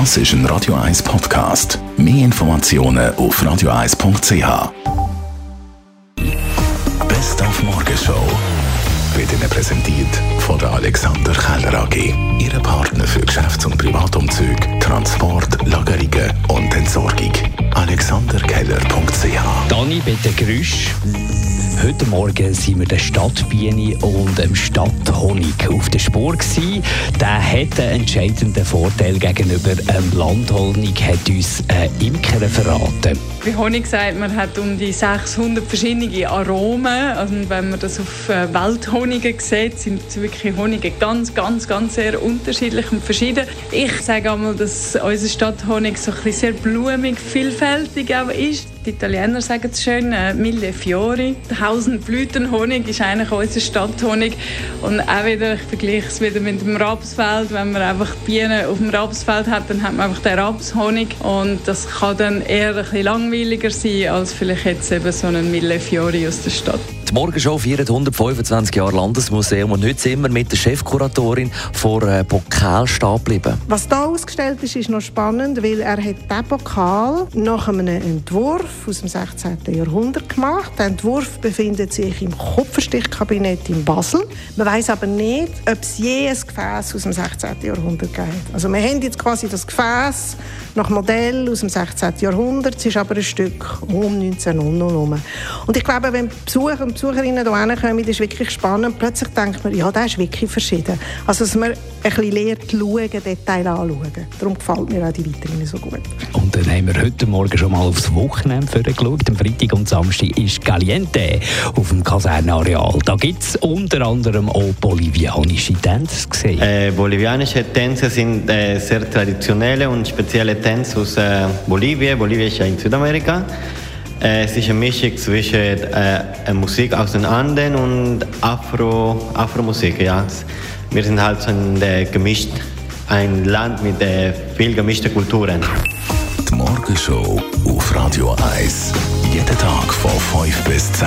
Das ist ein Radio 1 Podcast. Mehr Informationen auf radio1.ch. Best auf Morgenshow wird Ihnen präsentiert von der Alexander Keller AG. Ihre Partner für Geschäfts- und Privatumzug, Transport, Lagerungen und Entsorgung. AlexanderKeller.ch Dani, bitte Grüsch. Heute Morgen sind wir der Stadtbiene und dem Stadthonig auf der Spur gewesen. Der hat einen entscheidenden Vorteil gegenüber dem Landhonig, hat uns ein Imker verraten. Wie Honig sagt, man hat um die 600 verschiedene Aromen. Also wenn man das auf äh, Welthonige sieht, sind wirklich Honige ganz, ganz, ganz sehr unterschiedlich und verschieden. Ich sage einmal, dass unser Stadthonig so ein sehr blumig, vielfältig auch ist. Die Italiener sagen es schön, äh, Mille Fiori. Tausend Blütenhonig ist eigentlich unser Stadthonig. Und auch wieder, ich vergleiche es wieder mit dem Rapsfeld. Wenn man einfach Bienen auf dem Rapsfeld hat, dann hat man einfach den Rapshonig. Und das kann dann eher ein bisschen langweiliger sein, als vielleicht jetzt eben so ein Mille Fiori aus der Stadt. Morgenshow feiert 125 Jahre Landesmuseum und heute sind wir mit der Chefkuratorin vor äh, Pokal stehen geblieben. Was da ausgestellt ist, ist noch spannend, weil er hat diesen Pokal nach einem Entwurf aus dem 16. Jahrhundert gemacht. Der Entwurf befindet sich im Kupferstichkabinett in Basel. Man weiß aber nicht, ob es je ein Gefäß aus dem 16. Jahrhundert gibt. Also wir haben jetzt quasi das Gefäß nach Modell aus dem 16. Jahrhundert. Es ist aber ein Stück um 1900 herum. Und ich glaube, wenn Besucher und Besucherinnen hier hinkommen, das ist wirklich spannend. Plötzlich denkt man, ja, das ist wirklich verschieden. Also, dass man ein bisschen lernt, schauen, Detail anschauen. Darum gefällt mir auch die Vitrine so gut. Und dann haben wir heute Morgen schon mal aufs Wochenende geschaut. Am Freitag und Samstag ist Caliente auf dem Kasernenareal. Da gibt es unter anderem auch bolivianische Tänze gesehen. Äh, bolivianische Tänze sind äh, sehr traditionelle und spezielle Tänze aus äh, Bolivien. Bolivien ist ja in Südamerika. Äh, es ist eine Mischung zwischen äh, Musik aus den Anden und Afro, Afro-Musik. Ja. Wir sind halt so ein, äh, gemischt, ein Land mit äh, viel gemischten Kulturen. Die Morgenshow auf Radio 1. Jeden Tag von 5 bis 10.